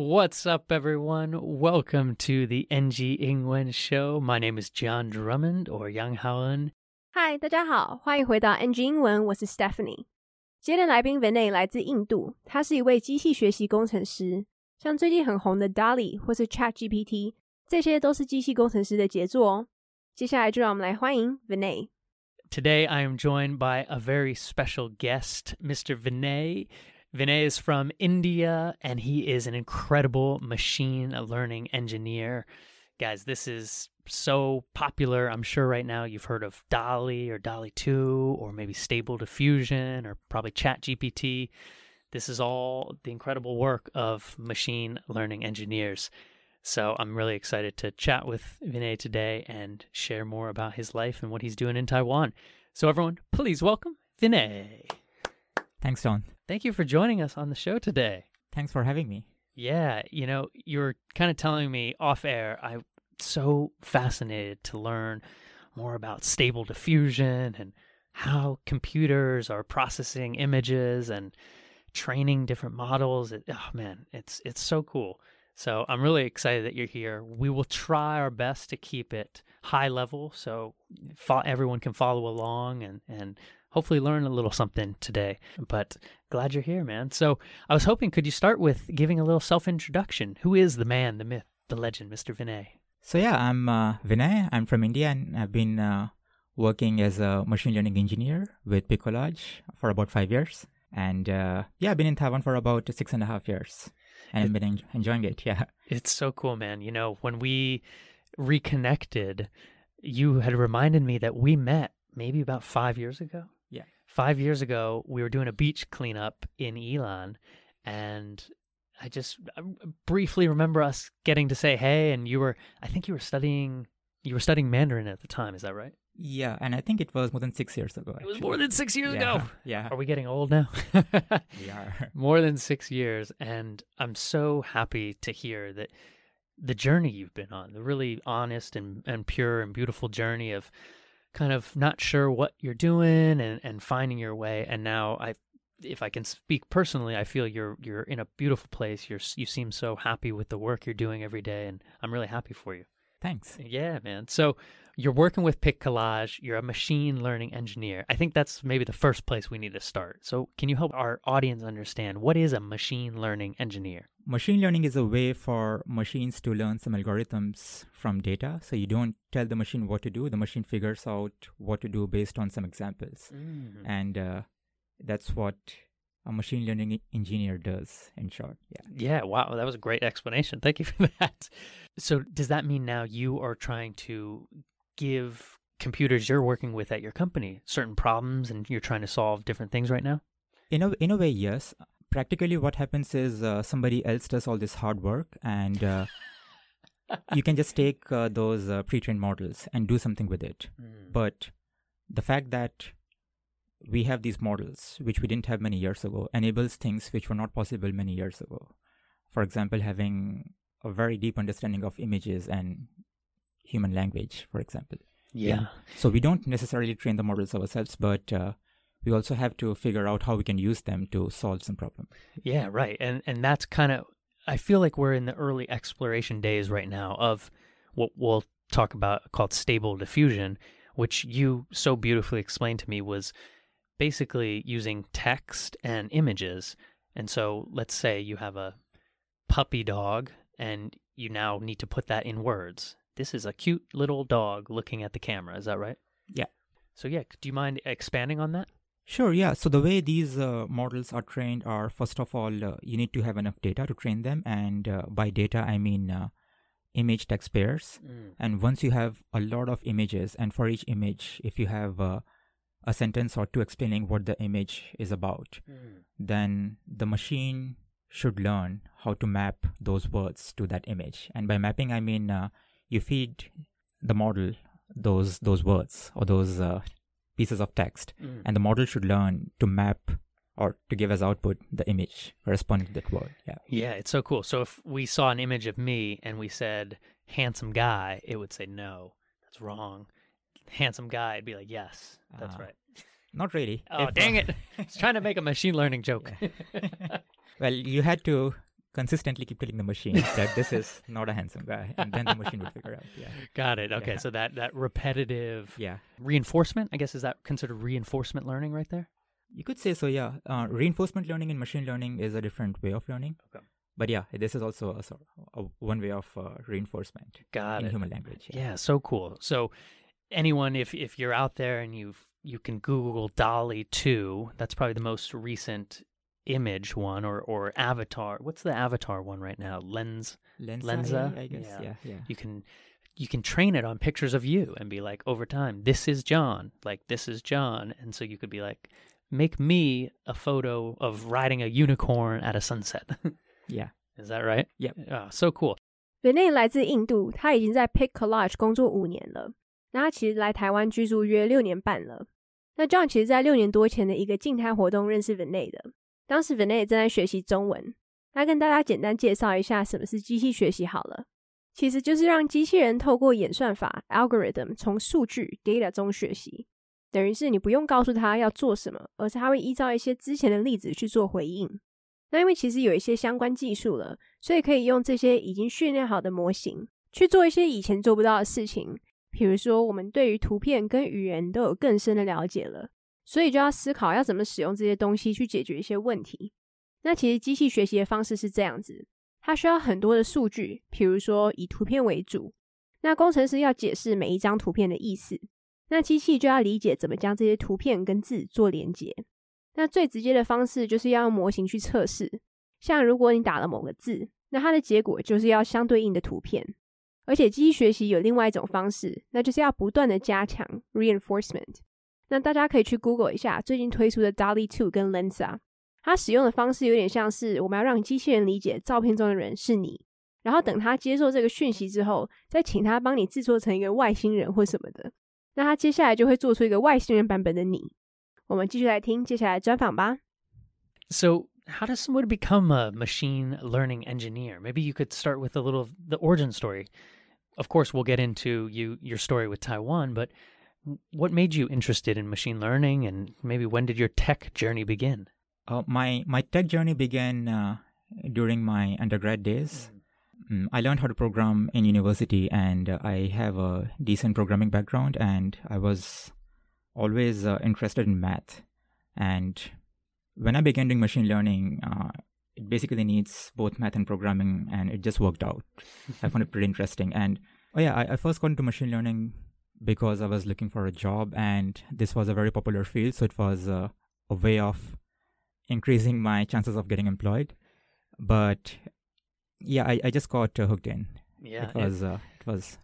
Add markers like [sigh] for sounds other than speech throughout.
What's up, everyone? Welcome to the NG Ingwen Show. My name is John Drummond or Yang Haoen. Hi，大家好，欢迎回到 NG 英文，我是 Stephanie。今天的来宾 Vinay 来自印度，他是一位机器学习工程师，像最近很红的 DALL-E 或是 Chat GPT，这些都是机器工程师的杰作哦。接下来就让我们来欢迎 Vinay。Today I am joined by a very special guest, Mr. Vinay. Vinay is from India and he is an incredible machine learning engineer. Guys, this is so popular. I'm sure right now you've heard of DALL-E or DALL-E 2 or maybe Stable Diffusion or probably ChatGPT. This is all the incredible work of machine learning engineers. So I'm really excited to chat with Vinay today and share more about his life and what he's doing in Taiwan. So everyone, please welcome Vinay. Thanks, John. Thank you for joining us on the show today. Thanks for having me. Yeah, you know, you were kind of telling me off air. I'm so fascinated to learn more about stable diffusion and how computers are processing images and training different models. It, oh man, it's it's so cool. So I'm really excited that you're here. We will try our best to keep it high level so fo- everyone can follow along and and hopefully learn a little something today. But glad you're here, man. So I was hoping, could you start with giving a little self introduction? Who is the man, the myth, the legend, Mr. Vinay? So yeah, I'm uh, Vinay. I'm from India, and I've been uh, working as a machine learning engineer with Pic Collage for about five years. And uh, yeah, I've been in Taiwan for about six and a half years, and I've been en- enjoying it. [laughs] Yeah. It's so cool, man. You know, when we reconnected, you had reminded me that we met maybe about five years ago. Five years ago, we were doing a beach cleanup in Ilan, and I just I briefly remember us getting to say hey, and you were, I think you were studying, you were studying Mandarin at the time. Is that right? Yeah, and I think it was more than six years ago. It was more than six years yeah. ago. [laughs] Yeah. Are we getting old now? [laughs] We are. more than six years and i'm so happy to hear that the journey you've been on the really honest and, and pure and beautiful journey of kind of not sure what you're doing and, and finding your way and now i if i can speak personally i feel you're you're in a beautiful place you're you seem so happy with the work you're doing every day and i'm really happy for you Thanks. yeah, man. So you're working with Pic Collage. You're a machine learning engineer. I think that's maybe the first place we need to start. So can you help our audience understand what is a machine learning engineer? Machine learning is a way for machines to learn some algorithms from data. So you don't tell the machine what to do, the machine figures out what to do based on some examples. And uh, that's what a machine learning engineer does, in short. Yeah. Yeah, wow, that was a great explanation. Thank you for [laughs] that. So does that mean now you are trying to give computers you're working with at your company certain problems and you're trying to solve different things right now? In a, in a way, yes. Practically, what happens is uh, somebody else does all this hard work, and uh, [laughs] you can just take uh, those uh, pre trained models and do something with it. But the fact that we have these models, which we didn't have many years ago, enables things which were not possible many years ago. For example, having a very deep understanding of images and human language, for example. yeah. So we don't necessarily train the models ourselves, but uh, we also have to figure out how we can use them to solve some problem. Yeah, right. And and that's kind of I feel like we're in the early exploration days right now of what we'll talk about called stable diffusion, which you so beautifully explained to me was basically using text and images. And so let's say you have a puppy dog and you now need to put that in words. This is a cute little dog looking at the camera, is that right? Yeah. So yeah, do you mind expanding on that? Sure, yeah. So the way these uh, models are trained are first of all, uh, you need to have enough data to train them. And uh, by data, I mean uh, image text pairs. And once you have a lot of images, and for each image, if you have uh, a sentence or two explaining what the image is about, then the machine should learn how to map those words to that image. And by mapping, I mean uh, you feed the model those those words or those uh, pieces of text, and the model should learn to map or to give as output the image corresponding to that word. Yeah. Yeah, it's so cool. So if we saw an image of me and we said handsome guy, it would say no, that's wrong. Handsome guy, it'd be like yes, that's Ah. right. Not really. Oh If, dang uh, it! [laughs] I was trying to make a machine learning joke. [laughs] Well, you had to consistently keep telling the machine that this is not a handsome guy, and then the machine would figure out. Yeah. Got it. Okay, Yeah. so that that repetitive Yeah. reinforcement, I guess, is that considered reinforcement learning right there? You could say so, yeah. Uh, reinforcement learning and machine learning is a different way of learning. Okay. But yeah, this is also a, a, one way of uh, reinforcement Got in it. human language. Yeah, so cool. So anyone if if you're out there and you've you can Google DALL-E 2, that's probably the most recent image one or or avatar. What's the avatar one right now? Lens Lensa, Lensa? I guess. Yeah. yeah, yeah. You can you can train it on pictures of you and be like over time, this is John, like this is John, and so you could be like make me a photo of riding a unicorn at a sunset. [laughs] yeah. Is that right? Yep. Oh, so cool. Vinay 来自印度，他已经在 Pic Collage 工作五年了。那他其实来台湾居住约六年半了。那 John 其实，在六年多前的一个静态活动认识当时 Vinay 正在学习中文。来跟大家简单介绍一下什么是机器学习好了，其实就是让机器人透过演算法 algorithm 从数据 data 中学习，等于是你不用告诉他要做什么，而是他会依照一些之前的例子去做回应。那因为其实有一些相关技术了，所以可以用这些已经训练好的模型去做一些以前做不到的事情。比如说，我们对于图片跟语言都有更深的了解了，所以就要思考要怎么使用这些东西去解决一些问题。那其实机器学习的方式是这样子，它需要很多的数据，比如说以图片为主。那工程师要解释每一张图片的意思，那机器就要理解怎么将这些图片跟字做连接。那最直接的方式就是要用模型去测试，像如果你打了某个字，那它的结果就是要相对应的图片。而且机器学习有另外一种方式，那就是要不断的加强 reinforcement。那大家可以去 Google 一下最近推出的 DALL-E Two 跟 Lensa，它使用的方式有点像是我们要让机器人理解照片中的人是你，然后等它接受这个讯息之后，再请它帮你制作成一个外星人或什么的。那它接下来就会做出一个外星人版本的你。我们继续来听接下来专访吧。So how does somebody become a machine learning engineer? Maybe you could start with a little the origin story. Of course, we'll get into you your story with Taiwan, but what made you interested in machine learning and maybe when did your tech journey begin? Uh, my my tech journey began uh, during my undergrad days. Mm, I learned how to program in university, and uh, I have a decent programming background, and I was always uh, interested in math. And when I began doing machine learning, uh, it basically needs both math and programming, and it just worked out. I found it pretty interesting. And oh yeah, I, I first got into machine learning because I was looking for a job, and this was a very popular field, so it was uh, a way of increasing my chances of getting employed. But yeah, I, I just got uh, hooked in. Yeah, it was uh, it was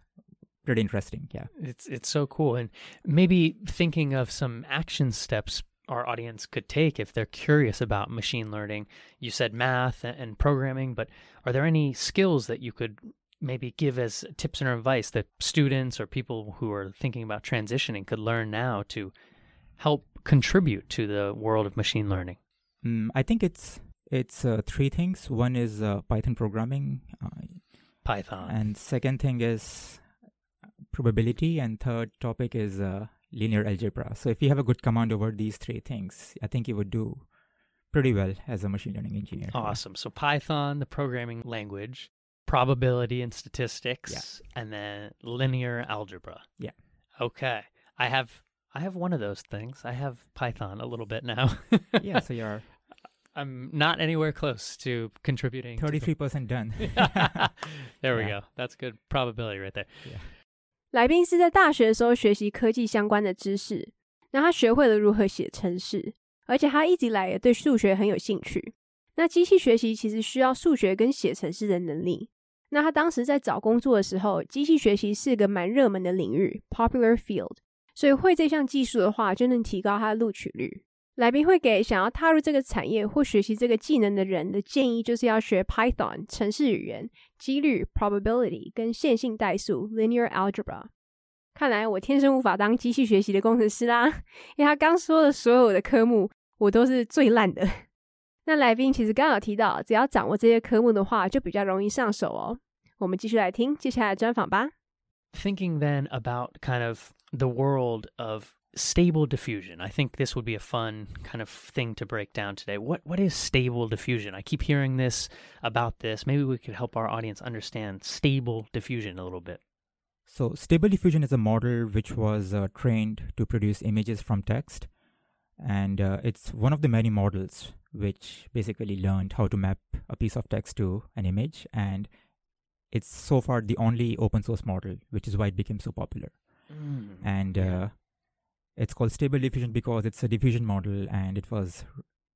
pretty interesting. Yeah. It's it's so cool, and maybe thinking of some action steps our audience could take if they're curious about machine learning. You said math and programming, but are there any skills that you could maybe give as tips and advice that students or people who are thinking about transitioning could learn now to help contribute to the world of machine learning? Mm, I think it's it's uh, three things. One is uh, Python programming, uh, Python. and second thing is probability, and third topic is uh, linear algebra. So if you have a good command over these three things, I think you would do pretty well as a machine learning engineer. Awesome. So Python, the programming language, probability and statistics, and then linear algebra. Yeah. Okay. I have I have one of those things. I have Python a little bit now. yeah. So [laughs] you're I'm not anywhere close to contributing. to the- thirty-three percent done. [laughs] there we Yeah. go. That's good probability right there. 来宾是在大学的时候学习科技相关的知识，那他学会了如何写程式，而且他一直以来也对数学很有兴趣。那机器学习其实需要数学跟写程式的能力。 那他当时在找工作的时候，机器学习是个蛮热门的领域 （popular field），所以会这项技术的话，就能提高他的录取率。来宾会给想要踏入这个产业或学习这个技能的人的建议，就是要学 Python 程式语言、几率 probability 跟线性代数 linear algebra。看来我天生无法当机器学习的工程师啦，因为他刚说的所有的科目我都是最烂的。[laughs] 那来宾其实刚好提到，只要掌握这些科目的话，就比较容易上手哦。我们继续来听接下来的专访吧。 Thinking then about kind of the world of stable diffusion. I think this would be a fun kind of thing to break down today. What what is stable diffusion? I keep hearing this about this. Maybe we could help our audience understand stable diffusion a little bit. So, stable diffusion is a model which was uh, trained to produce images from text, and uh, it's one of the many models which basically learned how to map a piece of text to an image, and it's so far the only open source model, which is why it became so popular. Mm, and uh, it's called Stable Diffusion because it's a diffusion model and it was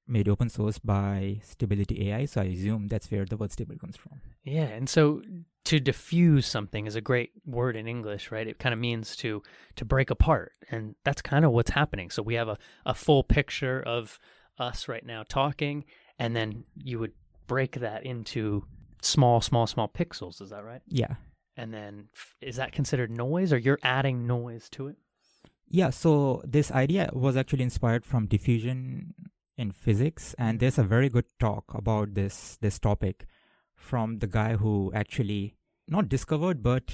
made open source by Stability AI. So I assume that's where the word stable comes from. Yeah. And so to diffuse something is a great word in English, right? It kind of means to to break apart. And that's kind of what's happening. So we have a, a full picture of us right now talking, and then you would break that into small, small, small pixels. Is that right? Yeah. And then is that considered noise or you're adding noise to it? Yeah, so this idea was actually inspired from diffusion in physics, and there's a very good talk about this this topic from the guy who actually not discovered but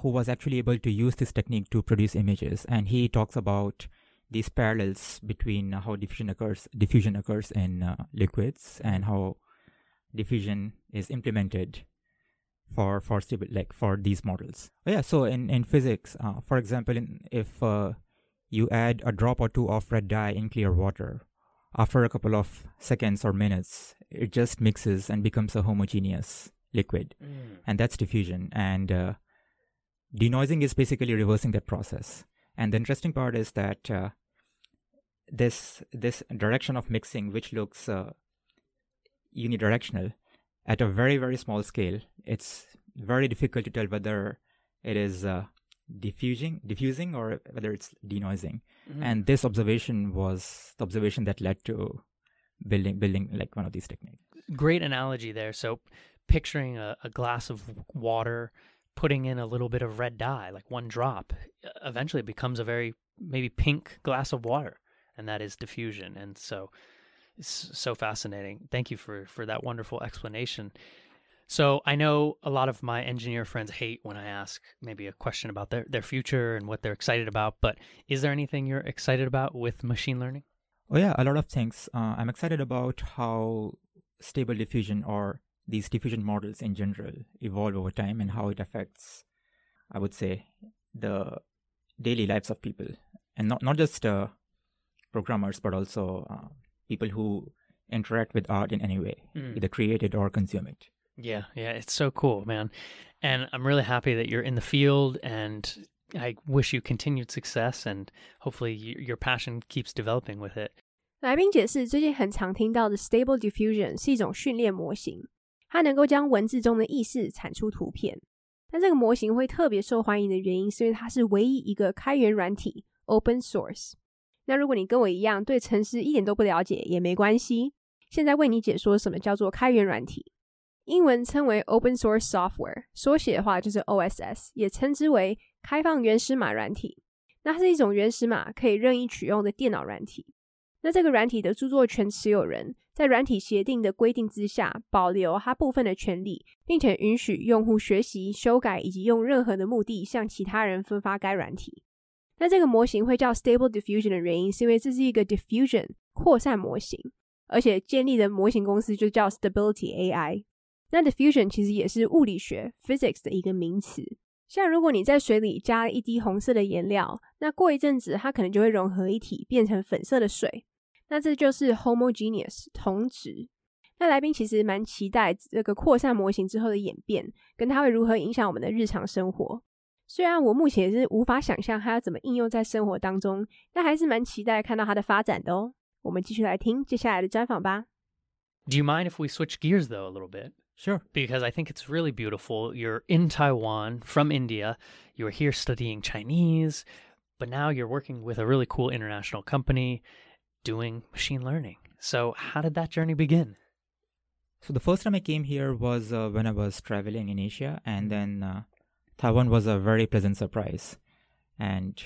who was actually able to use this technique to produce images and he talks about these parallels between how diffusion occurs diffusion occurs in uh, liquids and how diffusion is implemented for for like for these models. Oh, yeah, so in in physics, uh, for example, in, if uh, you add a drop or two of red dye in clear water, after a couple of seconds or minutes, it just mixes and becomes a homogeneous liquid, mm. and that's diffusion. And uh, denoising is basically reversing that process. And the interesting part is that uh, this this direction of mixing, which looks uh, unidirectional, at a very very small scale it's very difficult to tell whether it is uh, diffusing diffusing or whether it's denoising. Mm-hmm. and this observation was the observation that led to building building like one of these techniques. Great analogy there. So picturing a, a glass of water putting in a little bit of red dye like one drop eventually it becomes a very maybe pink glass of water and that is diffusion. And so it's so fascinating. Thank you for for that wonderful explanation. So I know a lot of my engineer friends hate when I ask maybe a question about their, their future and what they're excited about, but is there anything you're excited about with machine learning? Oh yeah, a lot of things. Uh, I'm excited about how stable diffusion or these diffusion models in general evolve over time and how it affects, I would say, the daily lives of people and not not just uh, programmers but also uh, people who interact with art in any way, mm. either create it or consume it. Yeah, yeah, it's so cool, man. And I'm really happy that you're in the field and I wish you continued success and hopefully your passion keeps developing with it. 来宾解释，最近很常听到的 Stable Diffusion 是一种训练模型，它能够将文字中的意识产出图片。但这个模型会特别受欢迎的原因，是因为它是唯一一个开源软体 （Open Source）。 那如果你跟我一样对程式一点都不了解也没关系，现在为你解说什么叫做开源软体，英文称为 Open Source Software，缩写的话就是 OSS，也称之为开放原始码软体。那是一种原始码可以任意取用的电脑软体。那这个软体的著作权持有人在软体协定的规定之下，保留他部分的权利，并且允许用户学习、修改以及用任何的目的向其他人分发该软体。那这个模型会叫 Stable Diffusion 的原因，是因为这是一个 diffusion 扩散模型，而且建立的模型公司就叫 Stability AI。那 diffusion 其实也是物理学 physics 的一个名词。像如果你在水里加了一滴红色的颜料，那过一阵子它可能就会融合一体，变成粉色的水。那这就是 homogeneous 同质。那来宾其实蛮期待这个扩散模型之后的演变，跟它会如何影响我们的日常生活。虽然我目前是无法想象它要怎么应用在生活当中，但还是蛮期待看到它的发展的哦。我们继续来听接下来的专访吧。Do you mind if we switch gears though a little bit? Sure. Because I think it's really beautiful. You're in Taiwan from India. You were here studying Chinese, but now you're working with a really cool international company doing machine learning. So, how did that journey begin? So, the first time I came here was uh, when I was traveling in Asia, and then uh, Taiwan was a very pleasant surprise. And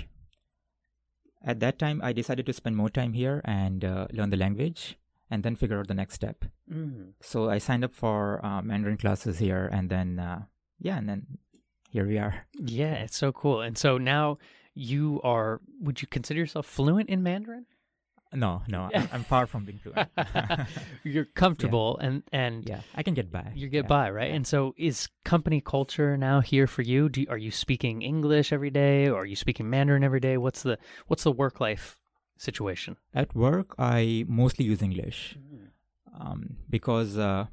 at that time, I decided to spend more time here and uh, learn the language and then figure out the next step. Mm. So I signed up for uh, Mandarin classes here and then, uh, yeah, and then here we are. Yeah, it's so cool. And so now you are would you consider yourself fluent in Mandarin? No, no, [laughs] I'm, I'm far from being fluent. [laughs] You're comfortable and and yeah, I can get by. you get yeah. by, right? And so is company culture now here for you? Do you, are you speaking English every day or are you speaking Mandarin every day? What's the what's the work life situation? At work, I mostly use English um, because uh,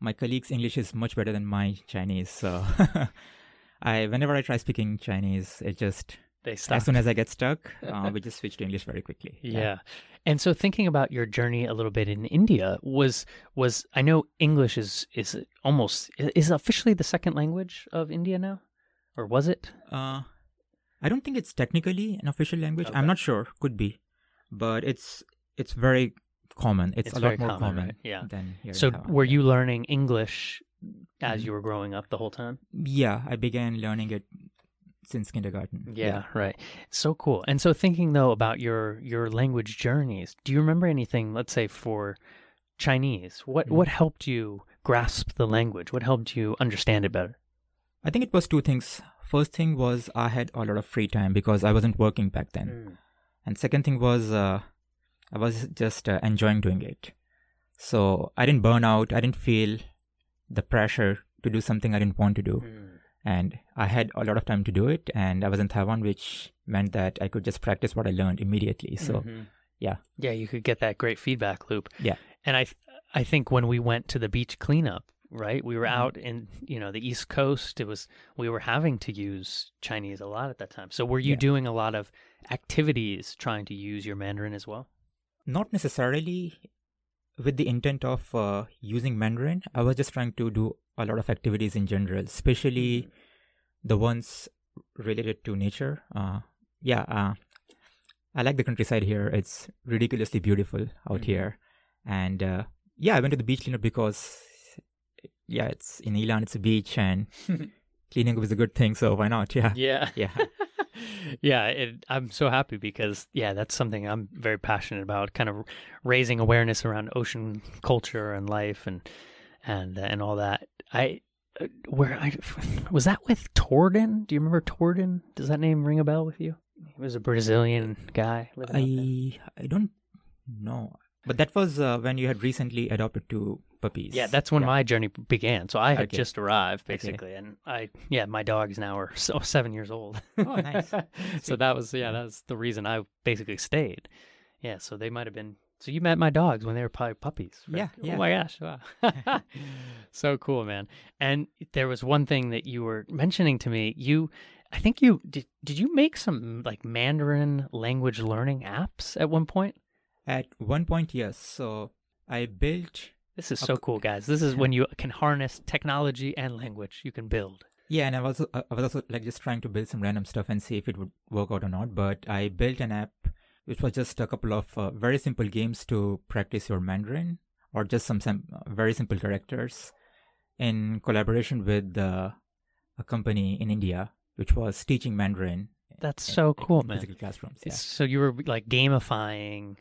my colleagues' English is much better than my Chinese. So [laughs] I, whenever I try speaking Chinese, it just They stop. as soon as I get stuck, [laughs] uh, we just switch to English very quickly. Yeah. And so thinking about your journey a little bit in India was was I know English is is almost is officially the second language of India now or was it? Uh, I don't think it's technically an official language. Okay. I'm not sure. Could be, but it's it's very common. It's, It's a lot more common, common, right? Yeah. than here. So were Yeah. you learning English as Mhm. you were growing up the whole time? Yeah, I began learning it since kindergarten. Yeah, right. So cool. And so thinking though about your your language journeys, do you remember anything let's say for Chinese? What Mhm. what helped you grasp the language? What helped you understand it better? I think it was two things. First thing was I had a lot of free time because I wasn't working back then. Mm. And second thing was uh, I was just uh, enjoying doing it. So I didn't burn out. I didn't feel the pressure to do something I didn't want to do. Mm. And I had a lot of time to do it. And I was in Taiwan, which meant that I could just practice what I learned immediately. So Mhm. yeah. yeah, you could get that great feedback loop. Yeah. and I th- I think when we went to the beach cleanup, right, we were Mhm. out in you know the East Coast. It was we were having to use Chinese a lot at that time. So were you Yeah. doing a lot of activities trying to use your Mandarin as well? not necessarily with the intent of uh, using Mandarin. I was just trying to do a lot of activities in general, especially the ones related to nature. Uh, yeah, uh, I like the countryside here. It's ridiculously beautiful out Mhm. here, and uh, yeah, I went to the beach cleanup because yeah, it's in Ilan, it's a beach, and [laughs] cleaning up is a good thing. So why not? [laughs] Yeah, Yeah. [laughs] yeah, yeah, it, I'm so happy because yeah, that's something I'm very passionate about. Kind of raising awareness around ocean culture and life and and and all that. I uh, where I [laughs] was that with Torden. Do you remember Torden? Does that name ring a bell with you? He was a Brazilian guy. Living out there. I I don't know, but that was uh, when you had recently adopted two puppies. Yeah, that's when Yeah. my journey began. So I had Okay. just arrived Okay. basically, and I yeah, my dogs now are [laughs] so seven years old. Oh, nice. [laughs] so that was yeah, that's the reason I basically stayed. Yeah, so they might have been. So you met my dogs when they were probably puppies. right? Yeah, oh yeah. Oh my gosh! Wow. [laughs] [laughs] so cool, man. And there was one thing that you were mentioning to me. You, I think you did. Did you make some mm, like Mandarin language learning apps at one point? At one point, yes. So I built This is Of so cool, guys. This is when you can harness technology and language. You can build. Yeah, and I was I was also like just trying to build some random stuff and see if it would work out or not. But I built an app which was just a couple of uh, very simple games to practice your Mandarin, or just some, uh, very simple characters, in collaboration with uh, a company in India which was teaching Mandarin. That's in- so in cool, man. Physical classrooms. Yeah. So you were like gamifying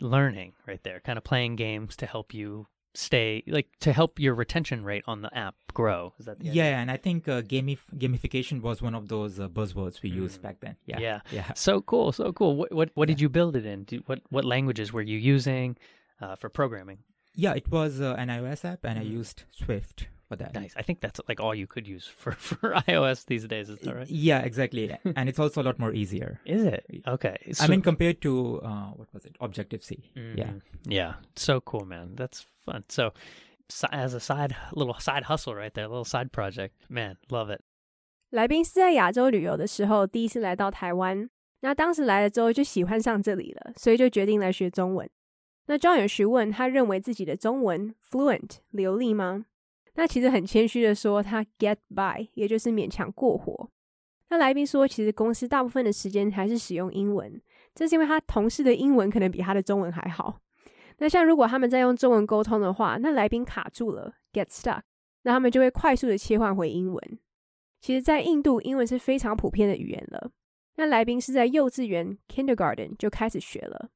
learning right there, kind of playing games to help you stay like to help your retention rate on the app grow. Is that the idea? Yeah, and I think uh, gamif- gamification was one of those uh, buzzwords we used Mm. back then. Yeah, Yeah. yeah. So cool, so cool. What what what did you build it in? Do, what what languages were you using uh, for programming? Yeah, it was uh, an iOS app, and I Mhm. used Swift for that. Nice. I think that's like all you could use for [laughs] for iOS these days. Is that right? Yeah, exactly. [laughs] and it's also a lot more easier. Is it okay? I so- mean, compared to uh, what was it, Objective C? Yeah, Mhm. Yeah. So cool, man. That's fun. So, si- as a side little side hustle right there, little side project, man, love it. 来宾是在亚洲旅游的时候第一次来到台湾，那当时来了之后就喜欢上这里了，所以就决定来学中文。那 John 有询问他认为自己的中文 fluent 流利吗？ 那其实很谦虚的说他 get by，也就是勉强过活。那来宾说，其实公司大部分的时间还是使用英文，这是因为他同事的英文可能比他的中文还好。那像如果他们在用中文沟通的话，那来宾卡住了 get stuck，那他们就会快速的切换回英文。其实，在印度，英文是非常普遍的语言了。那来宾是在幼稚园 （kindergarten） 就开始学了。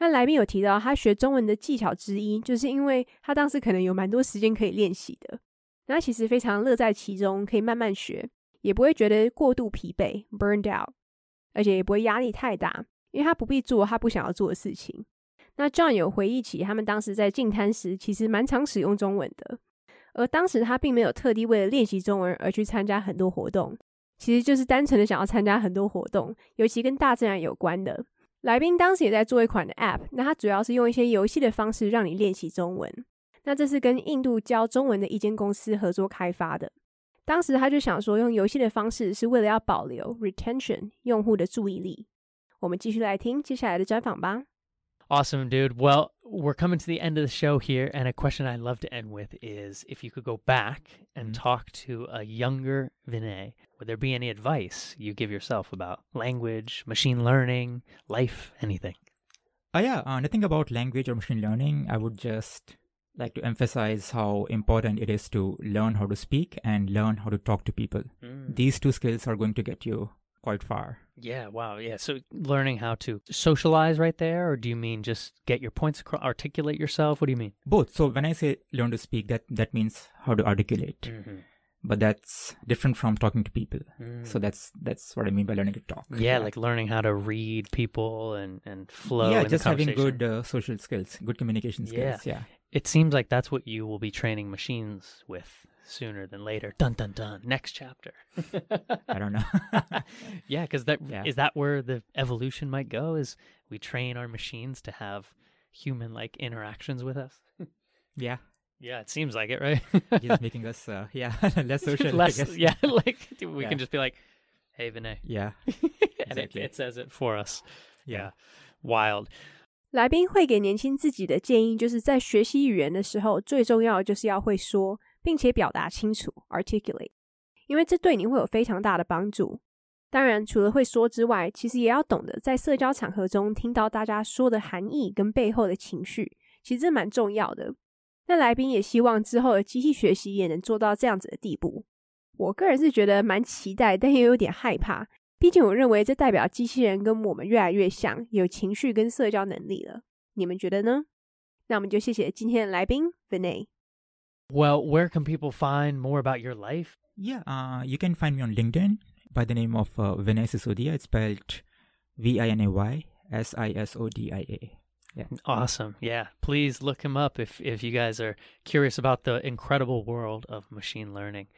那来宾有提到，他学中文的技巧之一，就是因为他当时可能有蛮多时间可以练习的。那他其实非常乐在其中，可以慢慢学，也不会觉得过度疲惫 （burned out）。而且也不会压力太大，因为他不必做他不想要做的事情。那 John 有回忆起他们当时在进滩时，其实蛮常使用中文的，而当时他并没有特地为了练习中文而去参加很多活动，其实就是单纯的想要参加很多活动，尤其跟大自然有关的。来宾当时也在做一款的 App，那它主要是用一些游戏的方式让你练习中文。那这是跟印度教中文的一间公司合作开发的。当时他就想说，用游戏的方式是为了要保留 retention 用户的注意力。我们继续来听接下来的专访吧。Awesome, dude. Well, we're coming to the end of the show here, and a question I'd love to end with is if you could go back and Mm. talk to a younger Vinay, would there be any advice you give yourself about language, machine learning, life, anything? Uh, yeah, uh, nothing about language or machine learning. I would just like to emphasize how important it is to learn how to speak and learn how to talk to people. These two skills are going to get you quite far. Yeah, wow. Yeah. So learning how to socialize right there, or do you mean just get your points across, articulate yourself? What do you mean? Both. So when I say learn to speak, that that means how to articulate. Mm-hmm. But that's different from talking to people. So that's that's what I mean by learning to talk. Mm. yeah, like learning how to read people and and flow. yeah, just having good uh, social skills, good communication skills. Yeah. It seems like that's what you will be training machines with sooner than later. Dun dun dun. Next chapter. [laughs] I don't know. [laughs] yeah, because that is Yeah. that where the evolution might go? Is we train our machines to have human like interactions with us? yeah. Yeah, it seems like it, right? Just making us [laughs] uh, yeah [laughs] less social. I Less, guess. yeah, [laughs] like we Yeah. can just be like, "Hey, Vinay," Yeah. and it, Exactly. it says it for us. Yeah. wild. 来宾会给年轻自己的建议，就是在学习语言的时候，最重要的就是要会说，并且表达清楚 （articulate），因为这对你会有非常大的帮助。当然，除了会说之外，其实也要懂得在社交场合中听到大家说的含义跟背后的情绪，其实这蛮重要的。 那来宾也希望之后的机器学习也能做到这样子的地步。我个人是觉得蛮期待，但也有点害怕。毕竟我认为这代表机器人跟我们越来越像，有情绪跟社交能力了。你们觉得呢？那我们就谢谢今天的来宾 Vinay。Well, where can people find more about your life? Yeah. Uh, you can find me on LinkedIn by the name of uh, Vinay Sisodia. It's spelled V I N A Y S I S O D I A. Awesome. Yeah. Please look him up if if you guys are curious about the incredible world of machine learning.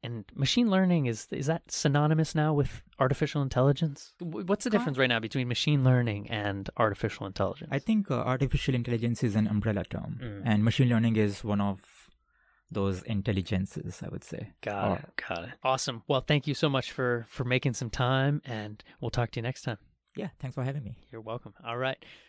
And machine learning is is that synonymous now with artificial intelligence? What's the difference right now between machine learning and artificial intelligence? I think uh, artificial intelligence is an umbrella term, Mm. and machine learning is one of those intelligences. I would say. got Or- it. Got it. Awesome. Well, thank you so much for for making some time and we'll talk to you next time. Yeah. Thanks for having me. You're welcome. All right.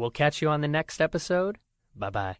We'll catch you on the next episode. Bye-bye.